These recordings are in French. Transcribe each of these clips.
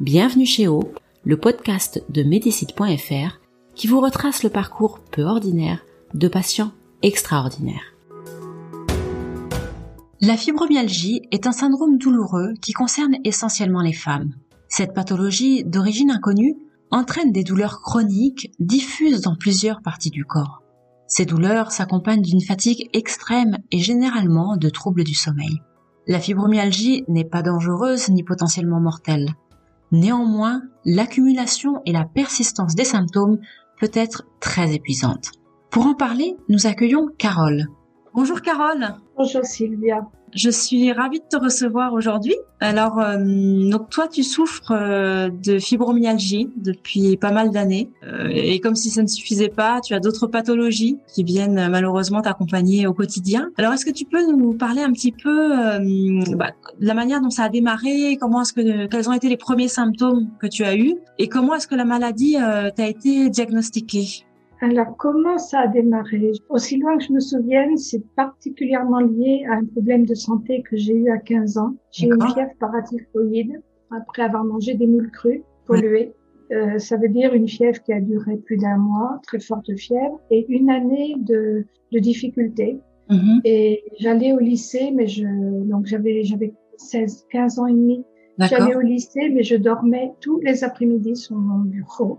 Bienvenue chez O, le podcast de Médicite.fr qui vous retrace le parcours peu ordinaire de patients extraordinaires. La fibromyalgie est un syndrome douloureux qui concerne essentiellement les femmes. Cette pathologie, d'origine inconnue, entraîne des douleurs chroniques diffuses dans plusieurs parties du corps. Ces douleurs s'accompagnent d'une fatigue extrême et généralement de troubles du sommeil. La fibromyalgie n'est pas dangereuse ni potentiellement mortelle. Néanmoins, l'accumulation et la persistance des symptômes peut être très épuisante. Pour en parler, nous accueillons Carole. Bonjour Carole. Bonjour Sylvia. Je suis ravie de te recevoir aujourd'hui. Alors, euh, donc toi, tu souffres euh, de fibromyalgie depuis pas mal d'années, euh, et comme si ça ne suffisait pas, tu as d'autres pathologies qui viennent malheureusement t'accompagner au quotidien. Alors, est-ce que tu peux nous parler un petit peu bah, de la manière dont ça a démarré, comment est-ce que quels ont été les premiers symptômes que tu as eus, et comment est-ce que la maladie t'a été diagnostiquée? Alors, comment ça a démarré? Aussi loin que je me souvienne, c'est particulièrement lié à un problème de santé que j'ai eu à 15 ans. J'ai eu une fièvre paratyphoïde après avoir mangé des moules crues polluées. Euh, ça veut dire une fièvre qui a duré plus d'un mois, très forte fièvre, et une année de, de difficultés. Mm-hmm. Et j'allais au lycée, mais je donc j'avais j'avais 16, 15 ans et demi. J'allais au lycée, mais je dormais tous les après-midi sur mon bureau.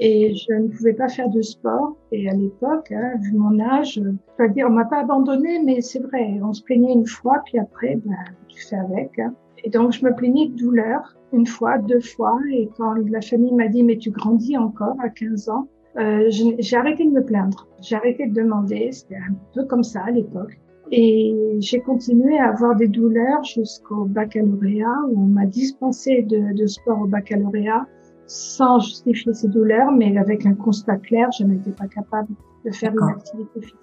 Et je ne pouvais pas faire de sport. Et à l'époque, hein, vu mon âge, je dois dire, on m'a pas abandonné, mais c'est vrai. On se plaignait une fois, puis après, ben, tu fais avec. Hein. Et donc, je me plaignais de douleur une fois, deux fois. Et quand la famille m'a dit, mais tu grandis encore à 15 ans, euh, j'ai arrêté de me plaindre. J'ai arrêté de demander. C'était un peu comme ça à l'époque. Et j'ai continué à avoir des douleurs jusqu'au baccalauréat où on m'a dispensé de, de sport au baccalauréat sans justifier ces douleurs, mais avec un constat clair, je n'étais pas capable de faire une activité physique.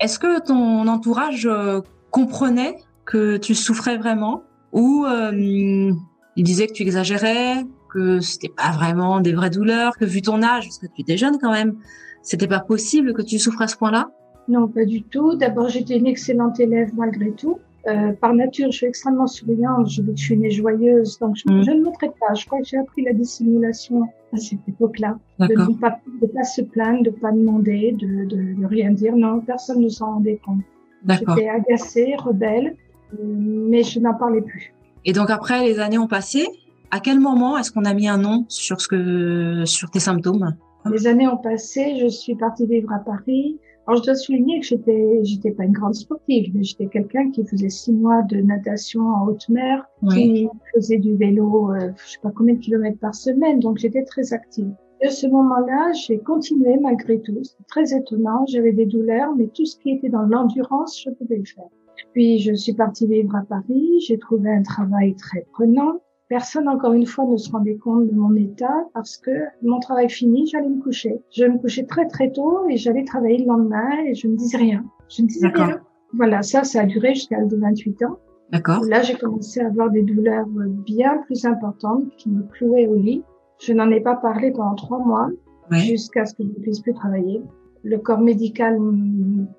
Est-ce que ton entourage euh, comprenait que tu souffrais vraiment? Ou euh, il disait que tu exagérais, que c'était pas vraiment des vraies douleurs, que vu ton âge, parce que tu étais jeune quand même, c'était pas possible que tu souffres à ce point-là? Non, pas du tout. D'abord, j'étais une excellente élève malgré tout. Euh, par nature, je suis extrêmement souriante, je, je suis née joyeuse, donc je, mm. je, ne montrais pas. Je crois que j'ai appris la dissimulation à cette époque-là, de ne pas, de pas se plaindre, de pas demander, de, de, de rien dire. Non, personne ne s'en rendait compte. J'étais agacée, rebelle, mais je n'en parlais plus. Et donc après, les années ont passé. À quel moment est-ce qu'on a mis un nom sur ce que, sur tes symptômes? Les années ont passé. Je suis partie vivre à Paris. Alors, je dois souligner que j'étais, j'étais pas une grande sportive, mais j'étais quelqu'un qui faisait six mois de natation en haute mer, qui faisait du vélo, euh, je sais pas combien de kilomètres par semaine, donc j'étais très active. À ce moment-là, j'ai continué malgré tout. C'est très étonnant. J'avais des douleurs, mais tout ce qui était dans l'endurance, je pouvais le faire. Puis, je suis partie vivre à Paris. J'ai trouvé un travail très prenant. Personne, encore une fois, ne se rendait compte de mon état parce que mon travail fini, j'allais me coucher. Je me couchais très très tôt et j'allais travailler le lendemain et je ne disais rien. Je ne disais rien. Voilà, ça, ça a duré jusqu'à 28 ans. D'accord. Là, j'ai commencé à avoir des douleurs bien plus importantes qui me clouaient au lit. Je n'en ai pas parlé pendant trois mois jusqu'à ce que je ne puisse plus travailler. Le corps médical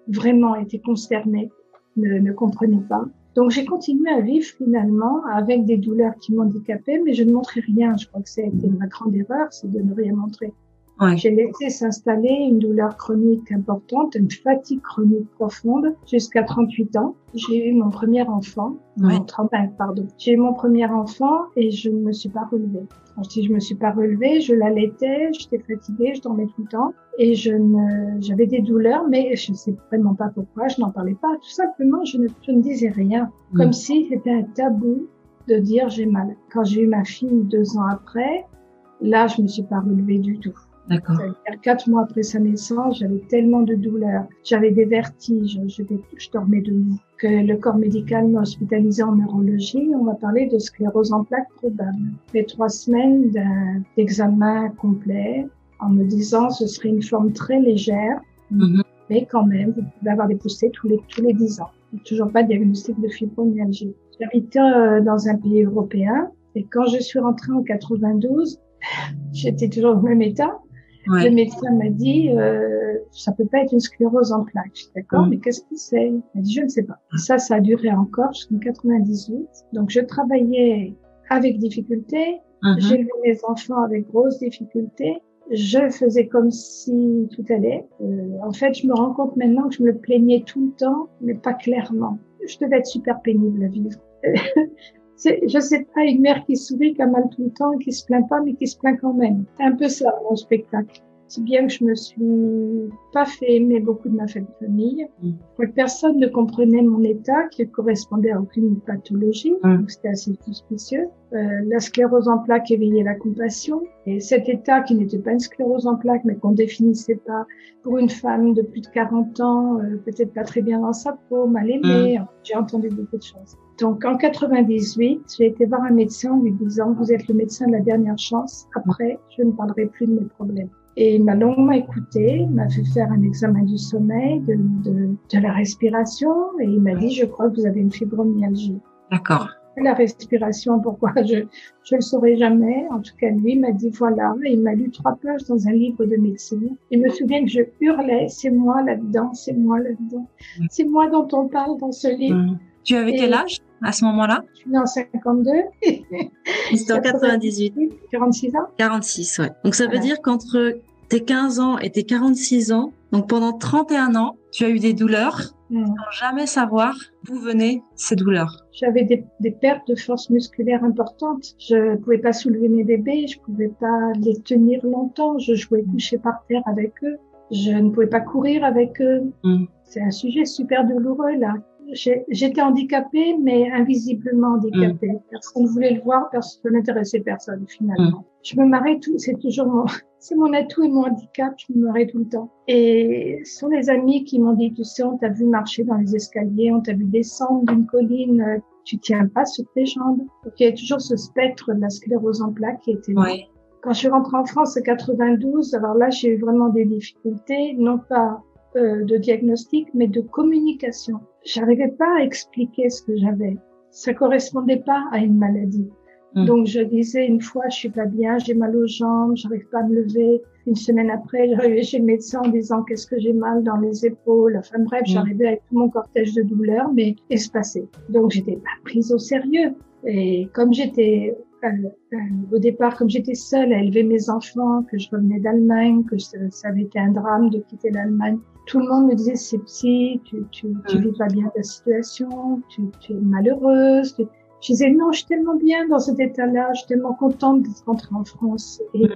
vraiment était consterné, ne, ne comprenait pas. Donc j'ai continué à vivre finalement avec des douleurs qui m'handicapaient, mais je ne montrais rien. Je crois que ça a été ma grande erreur, c'est de ne rien montrer. Ouais. J'ai laissé s'installer une douleur chronique importante, une fatigue chronique profonde jusqu'à 38 ans. J'ai eu mon premier enfant, ouais. 35 pardon. J'ai eu mon premier enfant et je ne me suis pas relevée. Quand je dis je me suis pas relevée, je l'allaitais, j'étais fatiguée, je dormais tout le temps et je ne, j'avais des douleurs, mais je ne sais vraiment pas pourquoi, je n'en parlais pas. Tout simplement, je ne, je ne disais rien, comme si c'était un tabou de dire j'ai mal. Quand j'ai eu ma fille deux ans après, là, je me suis pas relevée du tout. D'accord. Quatre mois après sa naissance, j'avais tellement de douleurs, j'avais des vertiges, je, je dormais debout, que le corps médical m'a hospitalisé en neurologie. On m'a parlé de sclérose en plaques probable. J'ai trois semaines d'examen complet en me disant ce serait une forme très légère, mm-hmm. mais quand même, vous pouvez avoir des poussées tous les tous les dix ans. Toujours pas de diagnostic de fibromyalgie. J'habitais euh, dans un pays européen et quand je suis rentrée en 92, j'étais toujours au même état. Le médecin m'a dit, euh, ça peut pas être une sclérose en plaques. D'accord, mm. mais qu'est-ce que c'est? Il m'a dit, je ne sais pas. ça, ça a duré encore jusqu'en 98. Donc, je travaillais avec difficulté. J'ai J'élevais mes enfants avec grosse difficulté. Je faisais comme si tout allait. Euh, en fait, je me rends compte maintenant que je me plaignais tout le temps, mais pas clairement. Je devais être super pénible à vivre. je sais pas, une mère qui sourit, qui a mal tout le temps, qui se plaint pas, mais qui se plaint quand même. C'est un peu ça, mon spectacle. Si bien que je me suis pas fait aimer beaucoup de ma famille, mm. que personne ne comprenait mon état qui correspondait à aucune pathologie, mm. donc c'était assez suspicieux. Euh, la sclérose en plaques éveillait la compassion, et cet état qui n'était pas une sclérose en plaques, mais qu'on définissait pas pour une femme de plus de 40 ans, euh, peut-être pas très bien dans sa peau, mal aimée, mm. j'ai entendu beaucoup de choses. Donc en 98, j'ai été voir un médecin en lui disant vous êtes le médecin de la dernière chance. Après, je ne parlerai plus de mes problèmes. Et il m'a longuement écouté, m'a fait faire un examen du sommeil, de, de, de la respiration, et il m'a dit je crois que vous avez une fibromyalgie. D'accord. La respiration, pourquoi je je le saurais jamais. En tout cas, lui m'a dit voilà. il m'a lu trois pages dans un livre de médecine. Je me souviens que je hurlais c'est moi là-dedans, c'est moi là-dedans, c'est moi dont on parle dans ce livre. Mmh. Tu avais quel âge? À ce moment-là Je suis née en 52. C'était en 98. 46 ans 46, ouais. Donc ça veut dire qu'entre tes 15 ans et tes 46 ans, donc pendant 31 ans, tu as eu des douleurs mm. sans jamais savoir d'où venaient ces douleurs. J'avais des, des, pertes de force musculaire importantes. Je pouvais pas soulever mes bébés, je pouvais pas les tenir longtemps. Je jouais couché par terre avec eux. Je ne pouvais pas courir avec eux. Mm. C'est un sujet super douloureux là j'étais handicapée, mais invisiblement handicapée. Mm. Personne ne voulait le voir, personne n'intéressait personne finalement. Mm. Je me marrais tout, c'est toujours mon, c'est mon atout et mon handicap, je me marrais tout le temps. Et ce sont les amis qui m'ont dit, tu sais, on t'a vu marcher dans les escaliers, on t'a vu descendre d'une colline, euh, tu tiens pas sur tes jambes. Donc il y a toujours ce spectre de la sclérose en plaques qui était là. Quand je suis rentrée en France en 92, alors là j'ai eu vraiment des difficultés, non pas euh, de diagnostic, mais de communication. J'arrivais pas à expliquer ce que j'avais. Ça correspondait pas à une maladie. Hmm. Donc je disais une fois je suis pas bien, j'ai mal aux jambes, j'arrive pas à me lever. Une semaine après, j'arrivais chez le médecin en disant qu'est-ce que j'ai mal dans les épaules? Enfin bref, hmm. j'arrivais avec tout mon cortège de douleurs, mais espacé. Donc j'étais pas prise au sérieux. Et comme j'étais euh, euh, au départ, comme j'étais seule à élever mes enfants, que je revenais d'Allemagne, que ça avait été un drame de quitter l'Allemagne, tout le monde me disait c'est psy, tu, tu, tu vis pas bien ta situation, tu, tu es malheureuse. Je disais non, je suis tellement bien dans cet état-là, je suis tellement contente d'être rentrée en France. Et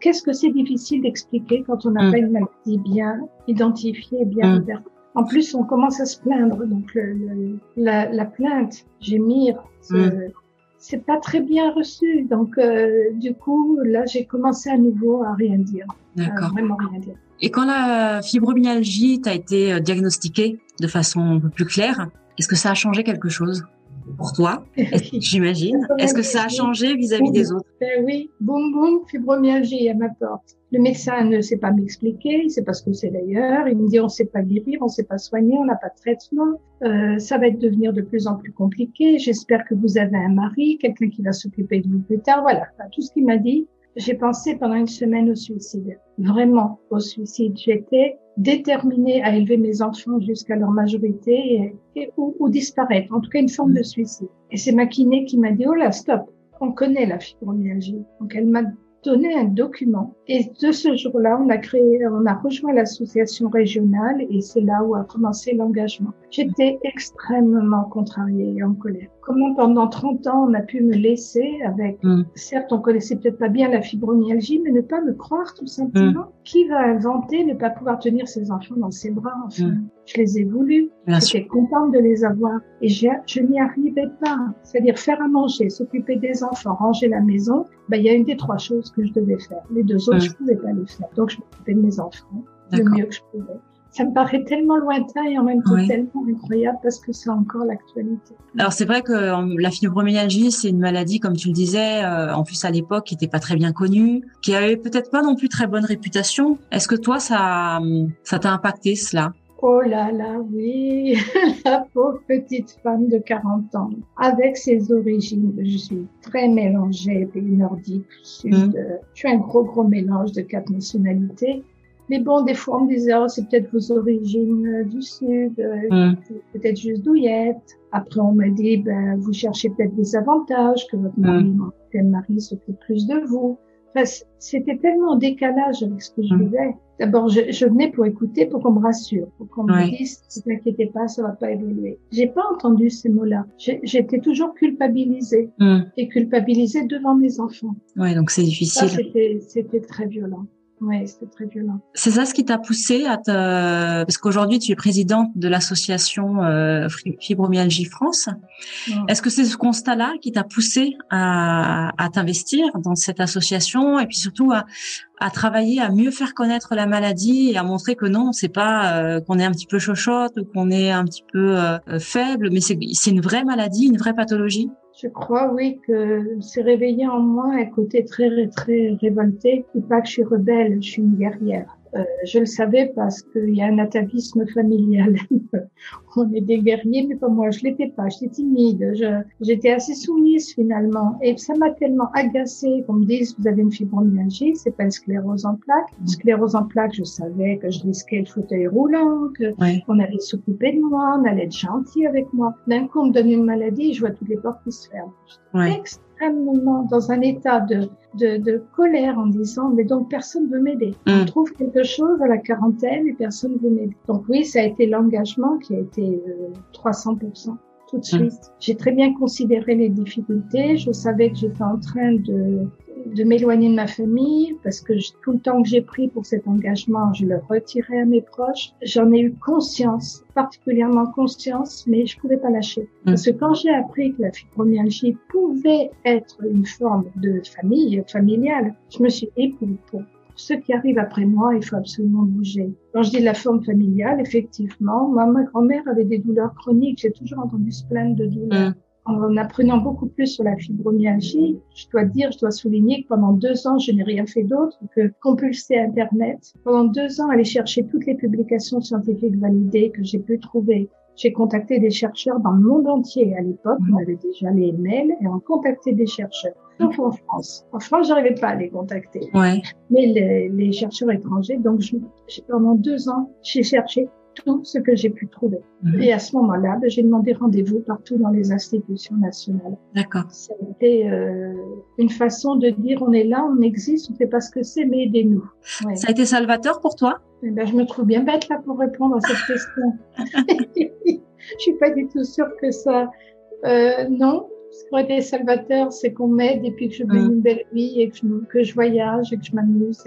qu'est-ce que c'est difficile d'expliquer quand on n'a pas une maladie bien identifiée, bien mmh. En plus, on commence à se plaindre, donc le, la, la, plainte, gémir, c'est pas très bien reçu. Donc, euh, du coup, là, j'ai commencé à nouveau à rien dire. D'accord. Vraiment rien dire. Et quand la fibromyalgie t'a été euh, diagnostiquée de façon un peu plus claire, est-ce que ça a changé quelque chose? Pour toi, j'imagine Est-ce que ça a changé vis-à-vis des autres? Ben Oui, boum boum, fibromyalgie à ma porte. Le médecin ne sait pas m'expliquer, il sait pas ce que c'est d'ailleurs. Il me dit on sait pas guérir, on sait pas soigner, on n'a pas de traitement. Euh, ça va devenir de plus en plus compliqué. J'espère que vous avez un mari, quelqu'un qui va s'occuper de vous plus tard. Voilà, tout ce qu'il m'a dit. J'ai pensé pendant une semaine au suicide, vraiment au suicide. J'étais déterminée à élever mes enfants jusqu'à leur majorité et, ou, ou, disparaître, en tout cas une forme de suicide. Et c'est ma kiné qui m'a dit, oh là, stop, on connaît la fibromyalgie. Donc elle m'a donné un document. Et de ce jour-là, on a créé, on a rejoint l'association régionale et c'est là où a commencé l'engagement. J'étais extrêmement contrariée et en colère. Comment pendant 30 ans on a pu me laisser avec, mm. certes on connaissait peut-être pas bien la fibromyalgie, mais ne pas me croire tout simplement. Mm. Qui va inventer ne pas pouvoir tenir ses enfants dans ses bras enfin? Mm. Je les ai voulus, j'étais contente de les avoir et je n'y arrivais pas. C'est-à-dire faire à manger, s'occuper des enfants, ranger la maison, ben, il y a une des trois choses que je devais faire. Les deux autres, je pouvais pas les faire. Donc, je m'occupais de mes enfants le mieux que je pouvais ça me paraît tellement lointain et en même temps tellement incroyable parce que c'est encore l'actualité. Alors c'est vrai que euh, la fibromyalgie, c'est une maladie, comme tu le disais, euh, en plus à l'époque, qui n'était pas très bien connue, qui avait peut-être pas non plus très bonne réputation. Est-ce que toi, ça, ça t'a impacté cela? Oh là là, oui, la pauvre petite femme de 40 ans, avec ses origines, je suis très mélangée, pays nordique, sud, mmh. je suis un gros gros mélange de quatre nationalités. Mais bon, des fois, on me disait, oh, c'est peut-être vos origines euh, du Sud, euh, mm. peut-être juste douillette. Après, on m'a dit, ben, vous cherchez peut-être des avantages, que votre mari, mm. mari s'occupe plus de vous. Enfin, c'était tellement en décalage avec ce que je vivais. D'abord, je, je, venais pour écouter, pour qu'on me rassure, pour qu'on me dise, ne t'inquiétez pas, ça va pas évoluer. J'ai pas entendu ces mots-là. J'étais toujours culpabilisée et culpabilisée devant mes enfants. Ouais, donc c'est difficile. C'était très violent. Oui, c'était très violent. C'est ça ce qui t'a poussé à te... Parce qu'aujourd'hui, tu es présidente de l'association euh, Fibromyalgie France. Est-ce que c'est ce constat-là qui t'a poussé à, à t'investir dans cette association et puis surtout à, à, travailler à mieux faire connaître la maladie et à montrer que non, c'est pas euh, qu'on est un petit peu chochotte ou qu'on est un petit peu euh, faible, mais c'est une vraie maladie, une vraie pathologie? Je crois, oui, que c'est réveillé en moi un côté très, très révolté. Et pas que je suis rebelle, je suis une guerrière. Euh, je le savais parce qu'il y a un atavisme familial. On est des guerriers, mais pas moi. Je l'étais pas. J'étais timide. J'étais assez soumise finalement. Et ça m'a tellement agacée qu'on me dise vous avez une fibromyalgie, c'est pas une sclérose en plaques. Une sclérose en plaques, je savais que je risquais le fauteuil roulant, qu'on allait s'occuper de moi, on allait être gentil avec moi. D'un coup, on me donne une maladie, je vois toutes les portes qui se ferment extrêmement dans un état de, de, de, colère en disant mais donc personne veut m'aider. On mm. trouve quelque chose à la quarantaine et personne veut m'aider. Donc oui, ça a été l'engagement qui a été 300% euh, tout de mm. suite. J'ai très bien considéré les difficultés. Je savais que j'étais en train de de m'éloigner de ma famille parce que tout le temps que j'ai pris pour cet engagement, je le retirais à mes proches. J'en ai eu conscience, particulièrement conscience, mais je pouvais pas lâcher. Mmh. Parce que quand j'ai appris que la fibromyalgie pouvait être une forme de famille, familiale, je me suis dit, pour, pour ceux qui arrivent après moi, il faut absolument bouger. Quand je dis la forme familiale, effectivement, moi, ma grand-mère avait des douleurs chroniques. J'ai toujours entendu se plaindre de douleurs. Mmh en apprenant beaucoup plus sur la fibromyalgie, je dois dire, je dois souligner que pendant deux ans, je n'ai rien fait d'autre que compulser Internet. Pendant deux ans, aller chercher toutes les publications scientifiques validées que j'ai pu trouver. J'ai contacté des chercheurs dans le monde entier. À l'époque, on avait déjà les mails et on contactait des chercheurs. Sauf en France. En France, j'arrivais pas à les contacter. Ouais. Mais les, les chercheurs étrangers, donc je, pendant deux ans, j'ai cherché tout ce que j'ai pu trouver. Mhm. Et à ce moment-là, ben, j'ai demandé rendez-vous partout dans les institutions nationales. D'accord. Ça a été euh, une façon de dire on est là, on existe, on sait pas ce que c'est, mais aidez-nous. Ouais. Ça a été salvateur pour toi? Eh ben, Je me trouve bien bête là pour répondre à cette question. je suis pas du tout sûre que ça... Euh, non, ce qui aurait été salvateur, c'est qu'on m'aide et puis que je mène une belle vie et que je, que je voyage et que je m'amuse.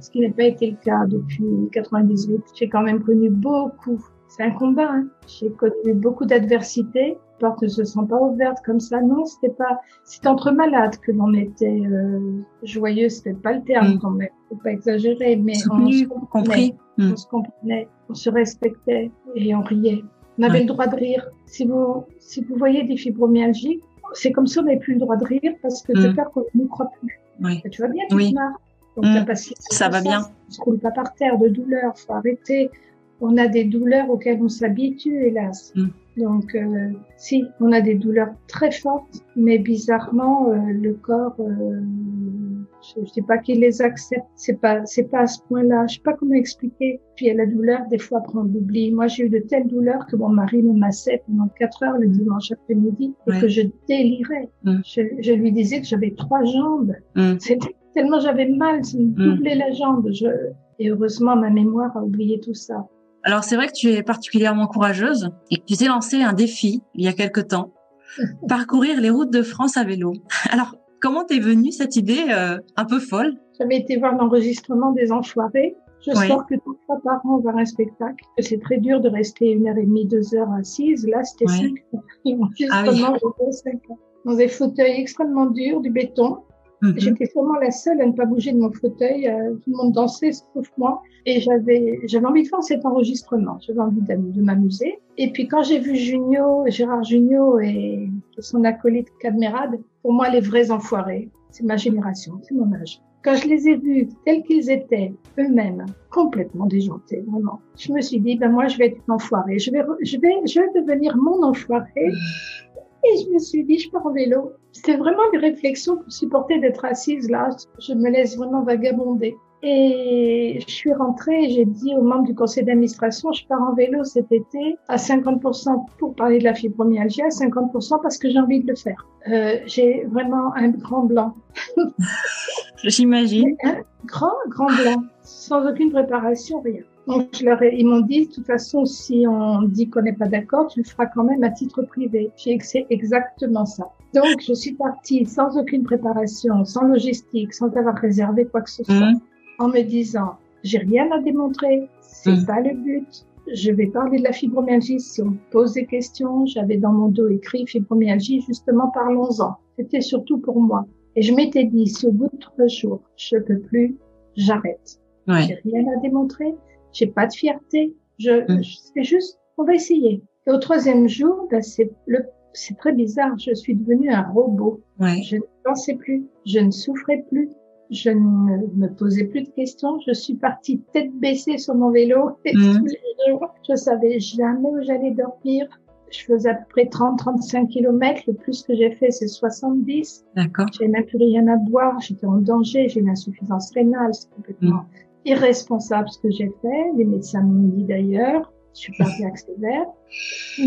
Ce qui n'a pas été le cas depuis 98. J'ai quand même connu beaucoup. C'est un combat. Hein. J'ai connu beaucoup d'adversités. Les portes ne se sont pas ouvertes comme ça. Non, c'était pas. C'est entre malades que l'on était euh, joyeux. C'était pas le terme mm. quand même. Faut pas exagérer, mais on, se compris. Mm. on se comprenait, on se respectait et on riait. On avait le droit de rire. Si vous, si vous voyez des fibromyalgiques, c'est comme si on n'avait plus le droit de rire parce que c'est mm. peur qu'on ne croit plus. Oui. Tu vas bien, tu oui. te marres. Donc, mm. ça va bien. On se roule pas par terre de douleur. Faut arrêter. On a des douleurs auxquelles on s'habitue, hélas. Mm. Donc, euh, si, on a des douleurs très fortes, mais bizarrement, euh, le corps euh, je, ne dis pas qu'il les accepte, c'est pas, c'est pas à ce point-là. Je sais pas comment expliquer. Puis il y a la douleur, des fois après on l'oublie. Moi, j'ai eu de telles douleurs que mon mari me massait pendant quatre heures le dimanche après-midi et que je délirais. Mm. Je, lui disais que j'avais trois jambes. Mm. tellement j'avais mal, ça me mm. doublait la jambe. Je, et heureusement, ma mémoire a oublié tout ça. Alors c'est vrai que tu es particulièrement courageuse et que tu t'es lancé un défi il y a quelque temps, parcourir les routes de France à vélo. Alors Comment t'es venue cette idée euh, un peu folle? J'avais été voir l'enregistrement des Enfoirés. Je sors que trois fois par an vers un spectacle. C'est très dur de rester une heure et demie, deux heures assise. Là, c'était cinq heures. Ah Dans des fauteuils extrêmement durs, du béton. Mhm. J'étais sûrement la seule à ne pas bouger de mon fauteuil. Euh, tout le monde dansait sauf moi. Et j'avais, j'avais envie de faire cet enregistrement. J'avais envie de m'amuser. Et puis quand j'ai vu Junio, Gérard Junio et son acolyte Cadmerade, pour moi les vrais enfoirés, c'est ma génération, c'est mon âge. Quand je les ai vus tels qu'ils étaient, eux-mêmes, complètement déjantés, vraiment, je me suis dit, ben moi, je vais être une enfoirée. Je vais, je vais, je vais devenir mon enfoiré. Et je me suis dit, je pars en vélo. C'était vraiment des réflexions pour supporter d'être assise là. Je me laisse vraiment vagabonder. Et je suis rentrée et j'ai dit aux membres du conseil d'administration, je pars en vélo cet été à 50% pour parler de la fibromyalgie, à 50% parce que j'ai envie de le faire. Euh, j'ai vraiment un grand blanc. J'imagine. Un grand, grand blanc, sans aucune préparation, rien. Donc, je leur ai, ils m'ont dit, de toute façon, si on dit qu'on n'est pas d'accord, tu le feras quand même à titre privé. J'ai c'est exactement ça. Donc, je suis partie sans aucune préparation, sans logistique, sans avoir réservé quoi que ce soit. Mmh en me disant, j'ai rien à démontrer, c'est mmh. pas le but. Je vais parler de la fibromyalgie si on pose des questions. J'avais dans mon dos écrit fibromyalgie, justement, parlons-en. C'était surtout pour moi. Et je m'étais dit, si au bout de trois jours, je peux plus, j'arrête. Ouais. J'ai rien à démontrer, j'ai pas de fierté. Je, mmh. c'est juste, on va essayer. Et au troisième jour, ben c'est le, c'est très bizarre. Je suis devenue un robot. Ouais. Je ne pensais plus, je ne souffrais plus, je ne me posais plus de questions. Je suis partie tête baissée sur mon vélo et mmh. tous les jours. Je savais jamais où j'allais dormir. Je faisais à peu près 30-35 kilomètres. Le plus que j'ai fait, c'est 70. D'accord. J'avais même plus rien à boire. J'étais en danger. J'ai une insuffisance rénale. C'est complètement mmh. Irresponsable ce que j'ai fait. Les médecins m'ont dit d'ailleurs. Je suis pas bien sévère.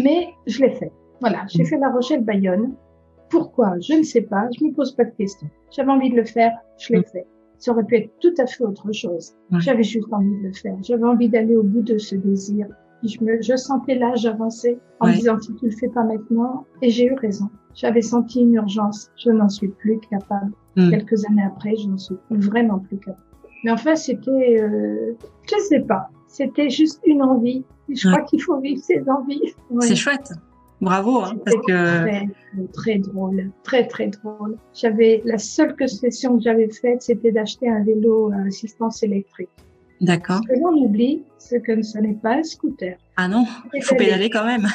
Mais je l'ai fait. Voilà. J'ai fait la Rochelle Bayonne. Pourquoi? Je ne sais pas. Je me pose pas de questions. J'avais envie de le faire. Je l'ai fait. Ça aurait pu être tout à fait autre chose. J'avais juste envie de le faire. J'avais envie d'aller au bout de ce désir. Je, me, je sentais l'âge avancer en disant si tu le fais pas maintenant. Et j'ai eu raison. J'avais senti une urgence. Je n'en suis plus capable. Mm. Quelques années après, je n'en suis vraiment plus capable. Mais enfin, c'était, euh, je sais pas. C'était juste une envie. Je crois qu'il faut vivre ses envies. C'est chouette. Bravo, hein, parce que très, très drôle, très très drôle. J'avais la seule concession que j'avais faite, c'était d'acheter un vélo à assistance électrique. D'accord. Ce que l'on oublie, c'est que ce n'est pas un scooter. Ah non, il faut pédaler quand même.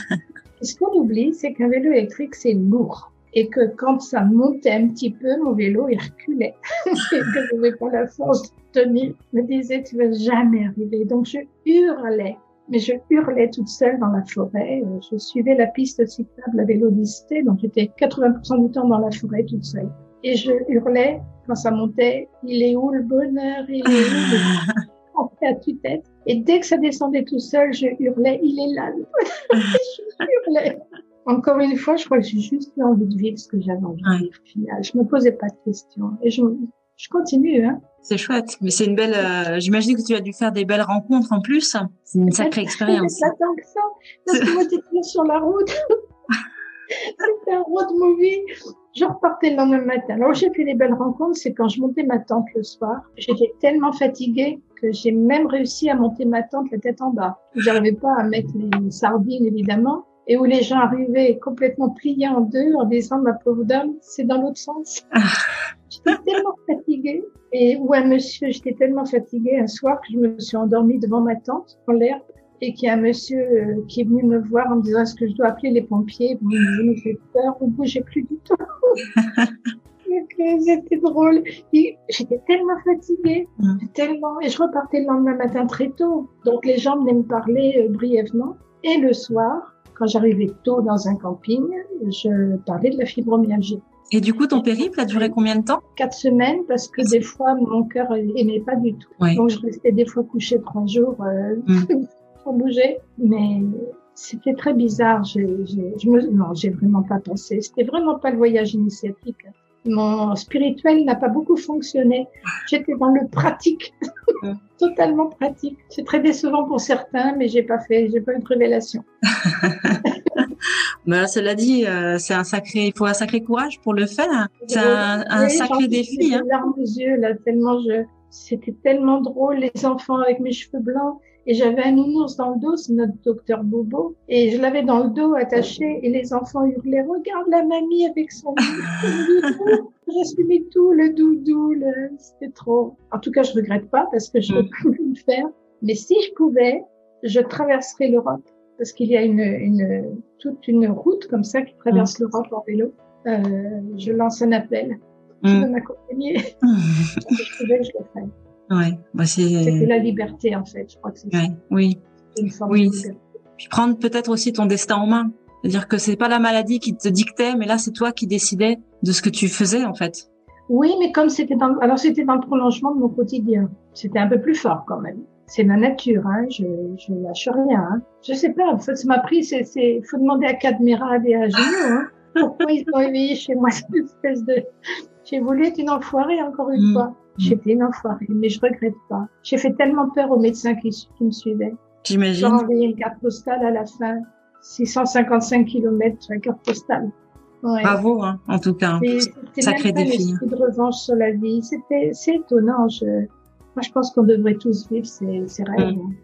ce qu'on oublie, c'est qu'un vélo électrique, c'est lourd. Et que quand ça montait un petit peu, mon vélo, il reculait. et que je n'avais pas la force de tenir. Je me disais, tu vas jamais arriver. Donc, je hurlais mais je hurlais toute seule dans la forêt. Je suivais la piste cyclable à vélo donc j'étais 80% du temps dans la forêt toute seule. Et je hurlais quand ça montait, il est où le bonheur, il est où le fait à tue-tête. Et dès que ça descendait tout seul, je hurlais, il est là je hurlais. Encore une fois, je crois que j'ai juste eu envie de vivre ce que j'avais envie de vivre. Je me posais pas de questions. Et je, je continue, hein. C'est chouette, mais c'est une belle. Euh, j'imagine que tu as dû faire des belles rencontres en plus. C'est une sacrée expérience. Pas tant que ça, parce que moi j'étais sur la route. C'était un road movie. Je repartais le lendemain matin. Alors j'ai fait des belles rencontres, c'est quand je montais ma tente le soir. J'étais tellement fatiguée que j'ai même réussi à monter ma tente la tête en bas. J'arrivais pas à mettre les sardines évidemment, et où les gens arrivaient complètement pliés en deux en disant ma pauvre dame, c'est dans l'autre sens. Ah. J'étais tellement fatiguée. Et où un monsieur, j'étais tellement fatiguée un soir que je me suis endormie devant ma tante en l'air et qu'il y a un monsieur euh, qui est venu me voir en me disant est-ce que je dois appeler les pompiers Vous nous faites peur, vous bougez plus du tout. C'était drôle. J'étais tellement fatiguée, mm. tellement, et je repartais le lendemain matin très tôt. Donc les gens venaient me parler euh, brièvement. Et le soir, quand j'arrivais tôt dans un camping, je parlais de la fibromyalgie. Et du coup, ton périple a duré combien de temps? Quatre semaines, parce que des fois, mon cœur n'aimait pas du tout. Donc, je restais des fois couchée trois jours euh, mm. sans bouger. Mais c'était très bizarre. Je, je, je me, non, j'ai vraiment pas pensé. C'était vraiment pas le voyage initiatique. Mon spirituel n'a pas beaucoup fonctionné. J'étais dans le pratique, totalement pratique. C'est très décevant pour certains, mais j'ai pas fait, j'ai pas eu de révélation. Mais cela dit, euh, c'est un sacré, il faut un sacré courage pour le faire. C'est un, un sacré défi. Hein. larmes aux yeux là, tellement je, c'était tellement drôle les enfants avec mes cheveux blancs Et j'avais un nounours dans le dos, c'est notre docteur Bobo. Et je l'avais dans le dos attaché et les enfants hurlaient, regarde la mamie avec son doudou. mis tout, le doudou, le... c'était trop. En tout cas, je regrette pas parce que je peux plus le faire. Mais si je pouvais, je traverserais l'Europe parce qu'il y a une, une, toute une route comme ça qui traverse mm. l'Europe en vélo. Euh, je lance un appel. Tu mm. m'accompagner je pouvais, je le ferais. Ouais, bah c'est. la liberté en fait. Je crois que c'est ouais, Oui. Une forme oui. De Puis prendre peut-être aussi ton destin en main. C'est-à-dire que c'est pas la maladie qui te dictait, mais là c'est toi qui décidais de ce que tu faisais en fait. Oui, mais comme c'était dans, alors c'était dans le prolongement de mon quotidien. C'était un peu plus fort quand même. C'est ma nature, hein. Je, je lâche rien. Hein. Je sais pas. En fait, ça m'a pris. C'est, c'est, faut demander à Cadmerade et à Junot, hein. Pourquoi ils ont éveillé chez moi cette espèce de. J'ai voulu être une enfoirée encore une mm. fois. J'étais une enfoirée, mais je regrette pas. J'ai fait tellement peur aux médecins qui, qui me suivaient. J'imagine. J'ai envoyé une carte postale à la fin. 655 km sur la carte postale. Ouais. Bravo, hein, en tout cas. Sacré défi. de revanche sur la vie. C'était, c'est étonnant. Je, moi, je pense qu'on devrait tous vivre ces, ces rêves. Mm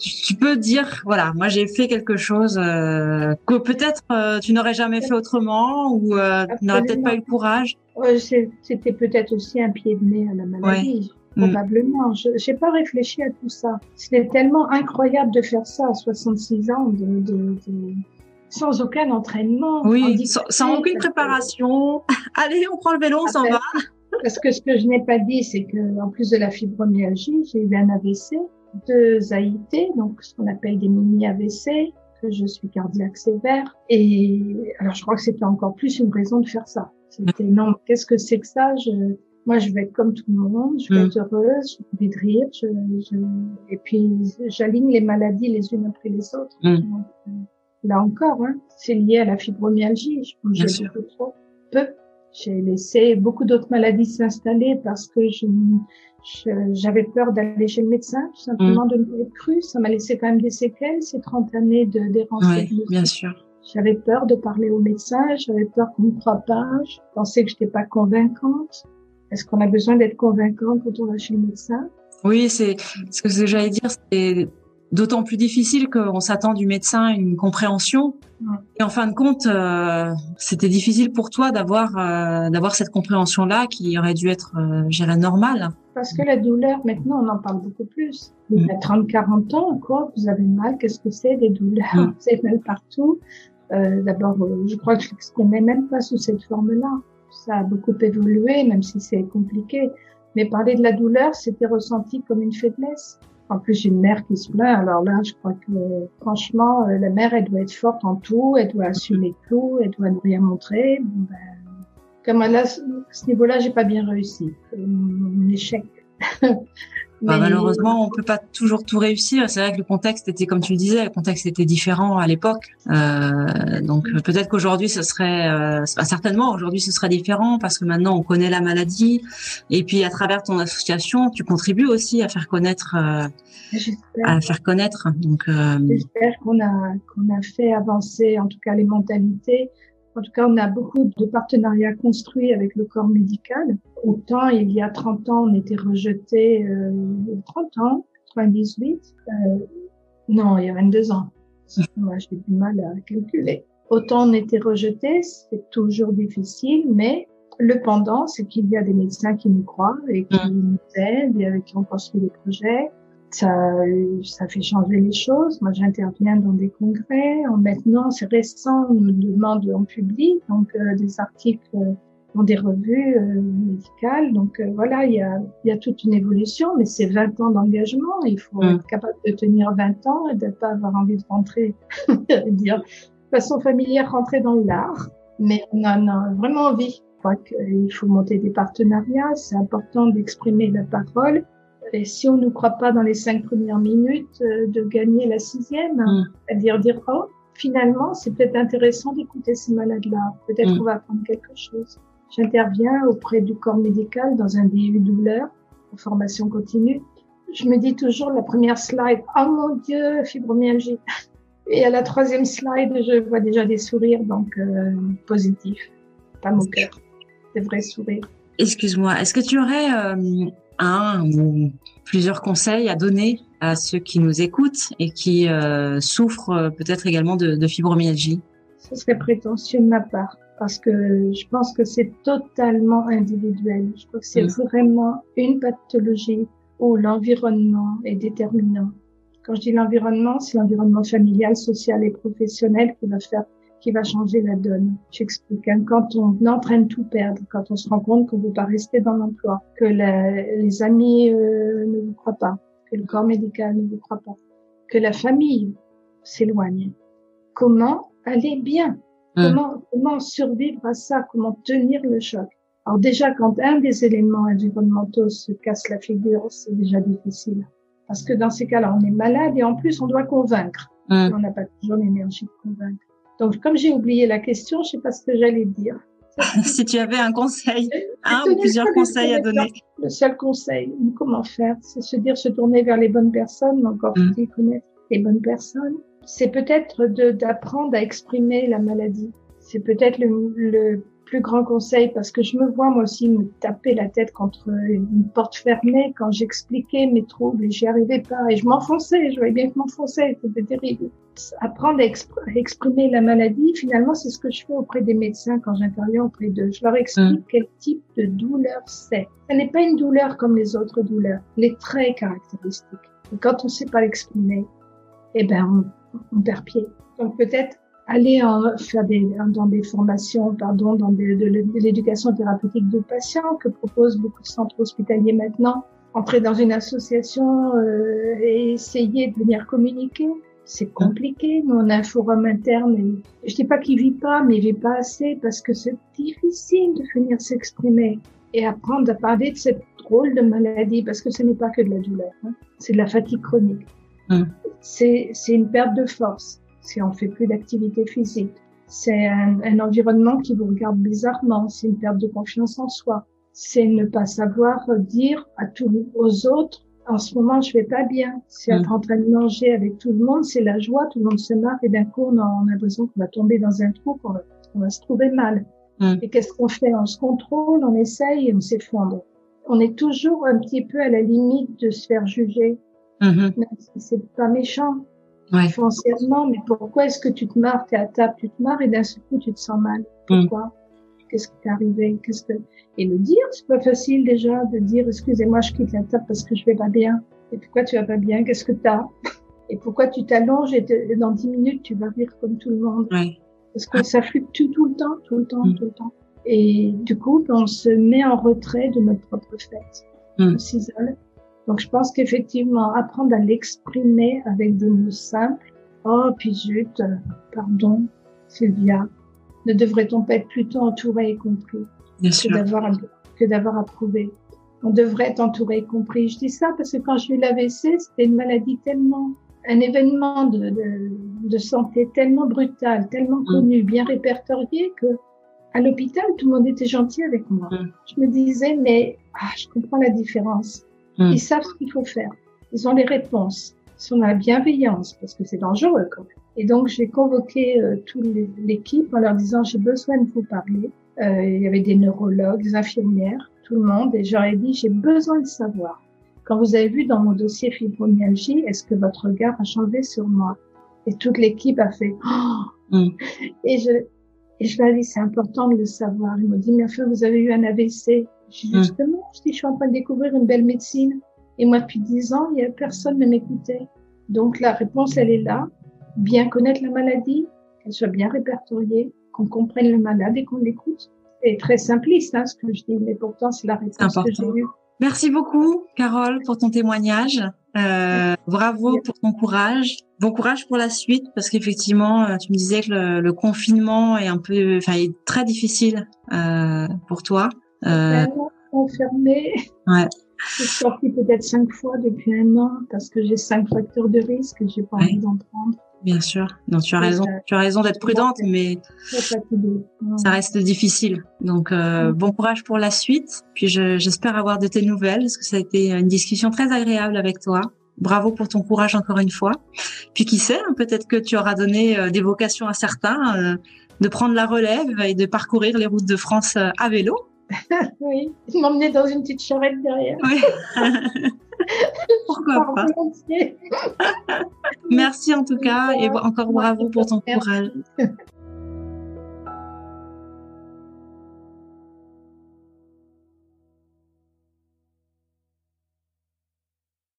tu peux dire voilà moi j'ai fait quelque chose euh, que peut-être euh, tu n'aurais jamais fait autrement ou euh, tu n'aurais peut-être pas eu le courage. C'était peut-être aussi un pied de nez à la maladie mm. probablement. Je n'ai pas réfléchi à tout ça. C'était tellement incroyable de faire ça à 66 ans de, de, de sans aucun entraînement oui sans, aucune préparation. Allez on prend le vélo on s'en va. parce que ce que je n'ai pas dit c'est que en plus de la fibromyalgie j'ai eu un AVC deux AIT, donc ce qu'on appelle des mini-AVC, que je suis cardiaque sévère. Et alors, je crois que c'était encore plus une raison de faire ça. C'était non, qu'est-ce que c'est que ça? Je, Moi, je vais être comme tout le monde, je vais mm. être heureuse, j'ai envie de rire, je, je, et puis j'aligne les maladies les unes après les autres. Mm. Euh, là encore, hein, c'est lié à la fibromyalgie. Je bougeais beaucoup trop, peu. J'ai laissé beaucoup d'autres maladies s'installer parce que je, j'avais peur d'aller chez le médecin, tout simplement mm. de ne pas être cru. Ça m'a laissé quand même des séquelles, ces 30 années de d'errance. Oui, bien sûr. J'avais peur de parler au médecin, j'avais peur qu'on ne croit pas, je pensais que je n'étais pas convaincante. Est-ce qu'on a besoin d'être convaincante quand on va chez le médecin? Oui, c'est ce que j'allais dire, c'est d'autant plus difficile qu'on s'attend du médecin une compréhension. Et en fin de compte, euh, c'était difficile pour toi d'avoir euh, d'avoir cette compréhension-là qui aurait dû être, euh, normale. Parce que la douleur, maintenant, on en parle beaucoup plus. Vous mm. avez 30, 40 ans, quoi, vous avez mal, qu'est-ce que c'est, des douleurs? Mm. C'est mal partout. Euh, D'abord, je crois que je l'exprimais même pas sous cette forme-là. Ça a beaucoup évolué, même si c'est compliqué. Mais parler de la douleur, c'était ressenti comme une faiblesse. En plus, une mère qui se plaint, alors là, je crois que franchement, euh, la mère, elle doit être forte en tout, elle doit assumer tout, elle doit nous rien montrer. Ben, comme à, ce niveau-là, j'ai pas bien réussi. Mon échec. Bah, malheureusement, on peut pas toujours tout réussir. C'est vrai que le contexte était, comme tu le disais, le contexte était différent à l'époque. Euh, donc peut-être qu'aujourd'hui, ce serait, euh, certainement aujourd'hui, ce serait différent parce que maintenant, on connaît la maladie. Et puis, à travers ton association, tu contribues aussi à faire connaître, euh, à faire connaître. Donc, euh, j'espère qu'on a qu'on a fait avancer, en tout cas, les mentalités en tout cas, on a beaucoup de partenariats construits avec le corps médical. Autant il y a 30 ans, on était rejeté, euh, 30 ans, 98, euh, non, il y a 22 ans. Moi, j'ai du mal à calculer. Autant on était rejeté, c'est toujours difficile, mais le pendant, c'est qu'il y a des médecins qui nous croient et qui mmh. nous aident et avec qui on construit des projets ça, ça fait changer les choses. Moi, j'interviens dans des congrès. En maintenant, c'est récent, on me demande en public, donc euh, des articles dans des revues euh, médicales. Donc euh, voilà, il y a, y a toute une évolution, mais c'est 20 ans d'engagement. Il faut mm. être capable de tenir 20 ans et de pas avoir envie de rentrer, dire de façon familière, rentrer dans l'art. Mais on en a vraiment envie. Je crois qu'il faut monter des partenariats. C'est important d'exprimer la parole et si on ne croit pas dans les cinq premières minutes, euh, de gagner la sixième, mm. c'est-à-dire dire oh finalement c'est peut-être intéressant d'écouter ces malades-là, peut-être mm. qu'on va apprendre quelque chose. J'interviens auprès du corps médical dans un DU douleur en formation continue. Je me dis toujours la première slide, oh mon Dieu, fibromyalgie. Et à la troisième slide, je vois déjà des sourires, donc euh, positifs, pas mon cœur, des vrais sourires. Excuse-moi, est-ce que tu aurais euh, un ou plusieurs conseils à donner à ceux qui nous écoutent et qui euh, souffrent euh, peut-être également de, de fibromyalgie Ce serait prétentieux de ma part parce que je pense que c'est totalement individuel. Je crois que c'est mm. vraiment une pathologie où l'environnement est déterminant. Quand je dis l'environnement, c'est l'environnement familial, social et professionnel qui va faire qui va changer la donne. J'explique. Hein. Quand on est en train de tout perdre, quand on se rend compte qu'on ne veut pas rester dans l'emploi, que les amis euh, ne vous croient pas, que le corps médical ne vous croit pas, que la famille s'éloigne. Comment aller bien? Hum. Comment, comment survivre à ça? Comment tenir le choc? Alors déjà, quand un des éléments environnementaux se casse la figure, c'est déjà difficile. Parce que dans ces cas-là, on est malade et en plus, on doit convaincre. Hum. On n'a pas toujours l'énergie de convaincre. Donc, comme j'ai oublié la question, je sais pas ce que j'allais dire. si tu avais un conseil, un ou plusieurs conseils à donner. Le seul conseil, comment faire, c'est se dire se tourner vers les bonnes personnes, encore mmh. faut connaître les bonnes personnes. C'est peut-être d'apprendre à exprimer la maladie. C'est peut-être le, le plus grand conseil parce que je me vois moi aussi me taper la tête contre une porte fermée quand j'expliquais mes troubles et j'y arrivais pas et je m'enfonçais, je voyais bien que m'enfonçais, c'était terrible. Apprendre à, exprimer la maladie, finalement, c'est ce que je fais auprès des médecins quand j'interviens auprès d'eux. Je leur explique mmh. quel type de douleur c'est. Ce n'est pas une douleur comme les autres douleurs, les très caractéristiques. Et quand on ne sait pas l'exprimer, eh ben, on, on perd pied. Donc peut-être aller en, faire des, dans des formations, pardon, dans des, de, l'éducation thérapeutique de patients que proposent beaucoup de centres hospitaliers maintenant. Entrer dans une association euh, et essayer de venir communiquer, c'est compliqué. Nous, on a un forum interne. Et, je dis pas qu'il vit pas, mais il vit pas assez parce que c'est difficile de venir s'exprimer et apprendre à parler de cette drôle de maladie parce que ce n'est pas que de la douleur. Hein. C'est de la fatigue chronique. Hum. C'est une perte de force si on fait plus d'activité physique. C'est un, un, environnement qui vous regarde bizarrement, c'est une perte de confiance en soi. C'est ne pas savoir dire à tous aux autres, en ce moment je vais pas bien. C'est être mm. en train de manger avec tout le monde, c'est la joie, tout le monde se marre et d'un coup on a, l'impression qu'on va tomber dans un trou, qu'on va, se trouver mal. Mm. Et qu'est-ce qu'on fait? On se contrôle, on essaye et on s'effondre. On est toujours un petit peu à la limite de se faire juger, si c'est pas méchant ouais. foncièrement, mais pourquoi est-ce que tu te marres, t'es à table, tu te marres et d'un seul coup tu te sens mal? Pourquoi? Qu'est-ce qui t'est arrivé? Qu'est-ce que et le dire, c'est pas facile déjà de dire excusez-moi, je quitte la table parce que je vais pas bien. Et pourquoi tu vas pas bien? Qu'est-ce que t'as? Et pourquoi tu t'allonges et dans dix minutes tu vas rire comme tout le monde? Ouais. Parce que ça fluctue tout le temps, tout le temps, mm. tout le temps. Et du coup, on se met en retrait de notre propre fête. Mm. On s'isole donc je pense qu'effectivement, apprendre à l'exprimer avec des mots simples. Oh, puis zut, pardon, Sylvia, ne devrait-on pas être plutôt entouré et compris que d'avoir que d'avoir approuvé On devrait être entouré et compris. Je dis ça parce que quand j'ai eu l'AVC, c'était une maladie tellement, un événement de, de, de santé tellement brutal, tellement mm. connu, bien répertorié que à l'hôpital, tout le monde était gentil avec moi. Mm. Je me disais, mais ah, je comprends la différence. Hmm. Ils savent ce qu'il faut faire. Ils ont les réponses. Ils sont dans la bienveillance parce que c'est dangereux quand même. Et donc j'ai convoqué euh, toute l'équipe en leur disant j'ai besoin de vous parler. Euh, il y avait des neurologues, des infirmières, tout le monde, et j'aurais dit j'ai besoin de savoir. Quand vous avez vu dans mon dossier fibromyalgie, est-ce que votre regard a changé sur moi? Et toute l'équipe a fait oh! et je et je leur ai dit c'est important de le savoir. Ils m'ont dit mais enfin vous avez eu un AVC. Hmm. justement, je dis, je suis en train de découvrir une belle médecine. Et moi, depuis dix ans, il y a personne ne m'écoutait. Donc, la réponse, elle est là. Bien connaître la maladie, qu'elle soit bien répertoriée, qu'on comprenne le malade et qu'on l'écoute. C'est très simpliste, hein, ce que je dis, mais pourtant, c'est la réponse que j'ai eue. Merci beaucoup, Carole, pour ton témoignage. Euh, bravo pour ton courage. Bon courage pour la suite, parce qu'effectivement, euh, tu me disais que le, le, confinement est un peu, enfin, est très difficile euh, pour toi. Euh... enfermée. Ouais. Je suis sortie peut-être cinq fois depuis un an parce que j'ai cinq facteurs de risque et j'ai pas envie d'en prendre. Bien sûr. Non, tu as raison. tu as raison d'être prudente, mais ça reste difficile. Donc, euh, bon courage pour la suite. Puis, j'espère avoir de tes nouvelles parce que ça a été une discussion très agréable avec toi. Bravo pour ton courage encore une fois. Puis, qui sait, hein, peut-être que tu auras donné euh, des vocations à certains euh, de prendre la relève et de parcourir les routes de France à vélo. Oui, il m'emmenait dans une petite charrette derrière. Oui. Pourquoi pas Merci en tout cas et encore bravo pour ton courage.